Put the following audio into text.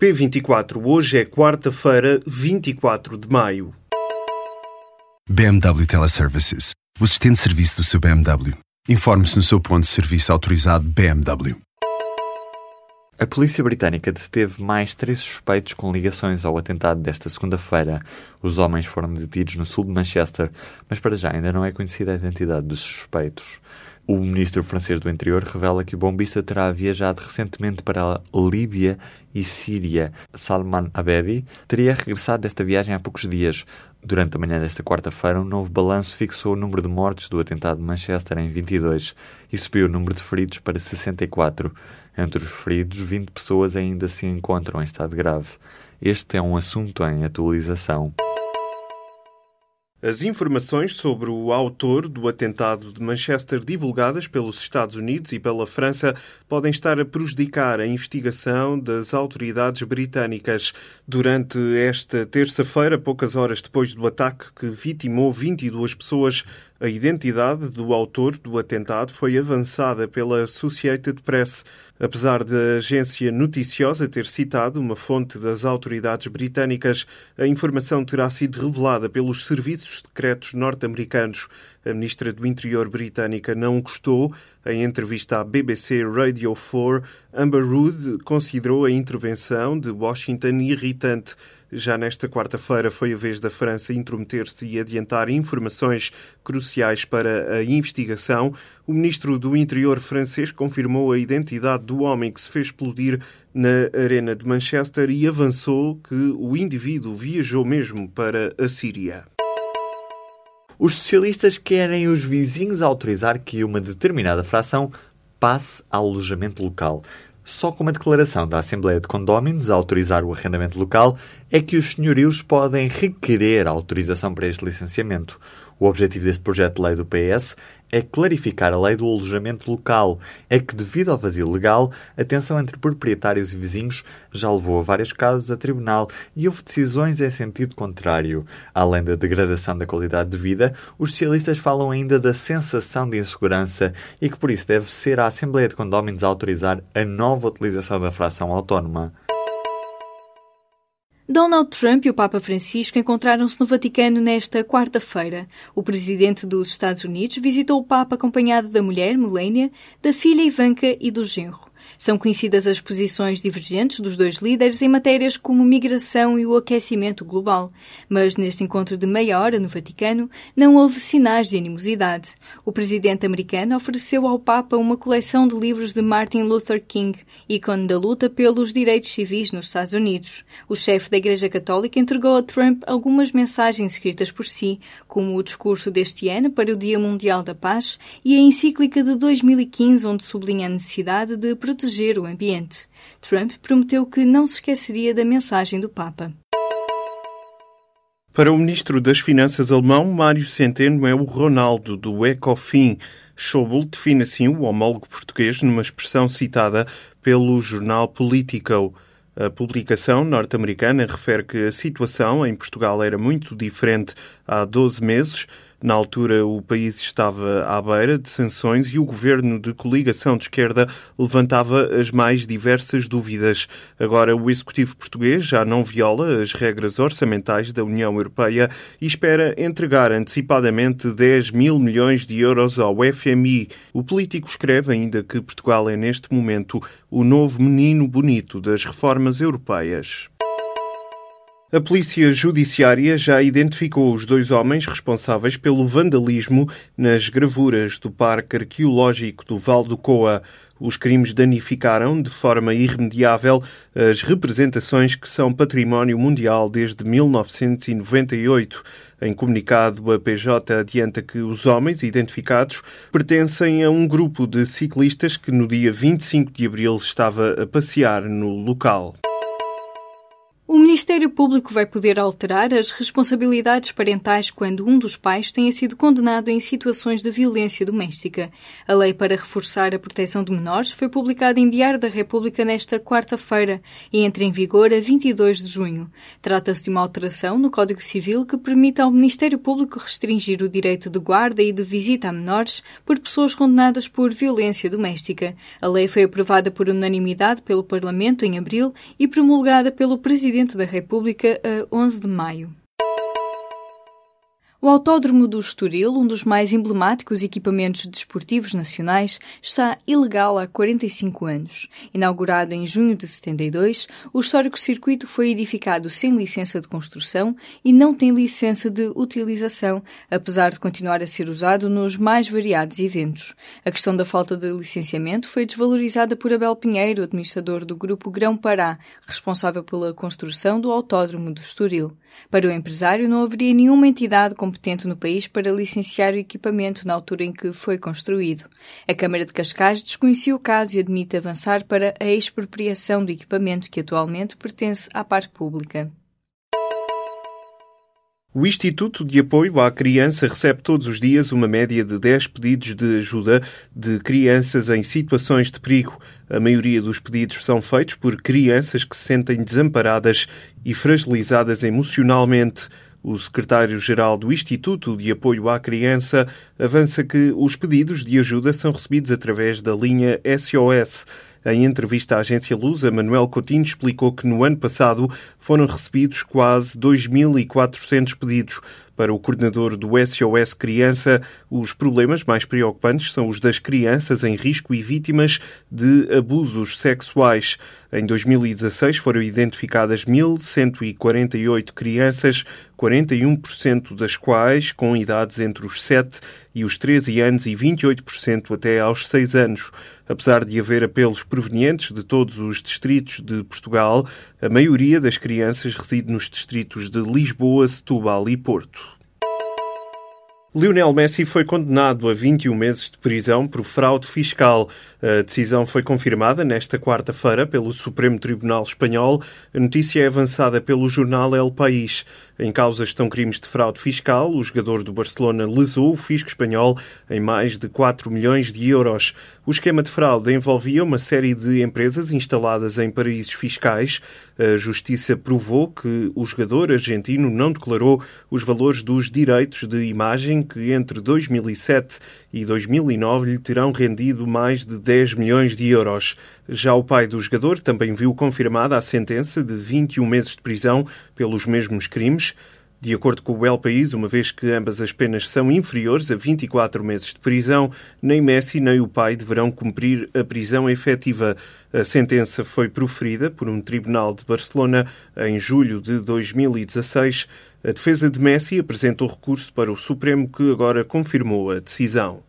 P24, hoje é quarta-feira, 24 de maio. BMW Teleservices, o assistente de serviço do seu BMW. Informe-se no seu ponto de serviço autorizado BMW. A polícia britânica deteve mais três suspeitos com ligações ao atentado desta segunda-feira. Os homens foram detidos no sul de Manchester, mas para já ainda não é conhecida a identidade dos suspeitos. O ministro francês do Interior revela que o bombista terá viajado recentemente para a Líbia e Síria. Salman Abedi teria regressado desta viagem há poucos dias. Durante a manhã desta quarta-feira, um novo balanço fixou o número de mortes do atentado de Manchester em 22 e subiu o número de feridos para 64. Entre os feridos, 20 pessoas ainda se encontram em estado grave. Este é um assunto em atualização. As informações sobre o autor do atentado de Manchester divulgadas pelos Estados Unidos e pela França podem estar a prejudicar a investigação das autoridades britânicas. Durante esta terça-feira, poucas horas depois do ataque que vitimou 22 pessoas, a identidade do autor do atentado foi avançada pela Associated Press. Apesar da agência noticiosa ter citado uma fonte das autoridades britânicas, a informação terá sido revelada pelos serviços secretos norte-americanos. A ministra do Interior britânica não gostou. Em entrevista à BBC Radio 4, Amber Rudd considerou a intervenção de Washington irritante. Já nesta quarta-feira foi a vez da França intrometer-se e adiantar informações cruciais para a investigação. O ministro do Interior francês confirmou a identidade do homem que se fez explodir na Arena de Manchester e avançou que o indivíduo viajou mesmo para a Síria. Os socialistas querem os vizinhos autorizar que uma determinada fração passe ao alojamento local. Só com uma declaração da Assembleia de Condóminos a autorizar o arrendamento local é que os senhorios podem requerer autorização para este licenciamento. O objetivo deste projeto de lei do PS é clarificar a lei do alojamento local. É que, devido ao vazio legal, a tensão entre proprietários e vizinhos já levou a vários casos a tribunal e houve decisões em sentido contrário. Além da degradação da qualidade de vida, os socialistas falam ainda da sensação de insegurança e que por isso deve ser a Assembleia de Condóminos a autorizar a nova utilização da fração autónoma. Donald Trump e o Papa Francisco encontraram-se no Vaticano nesta quarta-feira. O presidente dos Estados Unidos visitou o Papa acompanhado da mulher, Melania, da filha Ivanka e do genro. São conhecidas as posições divergentes dos dois líderes em matérias como migração e o aquecimento global, mas neste encontro de meia hora no Vaticano não houve sinais de animosidade. O presidente americano ofereceu ao Papa uma coleção de livros de Martin Luther King, ícone da luta pelos direitos civis nos Estados Unidos. O chefe da Igreja Católica entregou a Trump algumas mensagens escritas por si, como o discurso deste ano para o Dia Mundial da Paz e a encíclica de 2015, onde sublinha a necessidade de proteger o ambiente. Trump prometeu que não se esqueceria da mensagem do Papa. Para o ministro das Finanças alemão, Mário Centeno é o Ronaldo do Ecofin. Schäuble define assim o homólogo português numa expressão citada pelo jornal Politico. A publicação norte-americana refere que a situação em Portugal era muito diferente há 12 meses na altura, o país estava à beira de sanções e o governo de coligação de esquerda levantava as mais diversas dúvidas. Agora, o executivo português já não viola as regras orçamentais da União Europeia e espera entregar antecipadamente 10 mil milhões de euros ao FMI. O político escreve ainda que Portugal é, neste momento, o novo menino bonito das reformas europeias. A Polícia Judiciária já identificou os dois homens responsáveis pelo vandalismo nas gravuras do Parque Arqueológico do Val do Coa. Os crimes danificaram de forma irremediável as representações que são património mundial desde 1998. Em comunicado, a PJ adianta que os homens identificados pertencem a um grupo de ciclistas que no dia 25 de abril estava a passear no local. Ministério Público vai poder alterar as responsabilidades parentais quando um dos pais tenha sido condenado em situações de violência doméstica. A lei para reforçar a proteção de menores foi publicada em Diário da República nesta quarta-feira e entra em vigor a 22 de junho. Trata-se de uma alteração no Código Civil que permite ao Ministério Público restringir o direito de guarda e de visita a menores por pessoas condenadas por violência doméstica. A lei foi aprovada por unanimidade pelo Parlamento em abril e promulgada pelo Presidente da República a 11 de maio. O Autódromo do Estoril, um dos mais emblemáticos equipamentos desportivos nacionais, está ilegal há 45 anos. Inaugurado em junho de 72, o histórico circuito foi edificado sem licença de construção e não tem licença de utilização, apesar de continuar a ser usado nos mais variados eventos. A questão da falta de licenciamento foi desvalorizada por Abel Pinheiro, administrador do Grupo Grão Pará, responsável pela construção do Autódromo do Estoril. Para o empresário, não haveria nenhuma entidade competente no país para licenciar o equipamento na altura em que foi construído. A Câmara de Cascais desconhecia o caso e admite avançar para a expropriação do equipamento que atualmente pertence à parte pública. O Instituto de Apoio à Criança recebe todos os dias uma média de 10 pedidos de ajuda de crianças em situações de perigo. A maioria dos pedidos são feitos por crianças que se sentem desamparadas e fragilizadas emocionalmente. O secretário-geral do Instituto de Apoio à Criança avança que os pedidos de ajuda são recebidos através da linha SOS. Em entrevista à agência Lusa, Manuel Coutinho explicou que no ano passado foram recebidos quase 2.400 pedidos. Para o coordenador do SOS Criança, os problemas mais preocupantes são os das crianças em risco e vítimas de abusos sexuais. Em 2016 foram identificadas 1.148 crianças, 41% das quais com idades entre os 7 e os 13 anos e 28% até aos 6 anos. Apesar de haver apelos provenientes de todos os distritos de Portugal, a maioria das crianças reside nos distritos de Lisboa, Setúbal e Porto. Lionel Messi foi condenado a 21 meses de prisão por fraude fiscal. A decisão foi confirmada nesta quarta-feira pelo Supremo Tribunal Espanhol. A notícia é avançada pelo jornal El País. Em causa estão crimes de fraude fiscal. O jogador do Barcelona lesou o fisco espanhol em mais de 4 milhões de euros. O esquema de fraude envolvia uma série de empresas instaladas em paraísos fiscais. A justiça provou que o jogador argentino não declarou os valores dos direitos de imagem que entre 2007 e 2009 lhe terão rendido mais de 10 milhões de euros. Já o pai do jogador também viu confirmada a sentença de 21 meses de prisão pelos mesmos crimes. De acordo com o El País, uma vez que ambas as penas são inferiores a 24 meses de prisão, nem Messi nem o pai deverão cumprir a prisão efetiva. A sentença foi proferida por um tribunal de Barcelona em julho de 2016. A defesa de Messi apresentou recurso para o Supremo, que agora confirmou a decisão.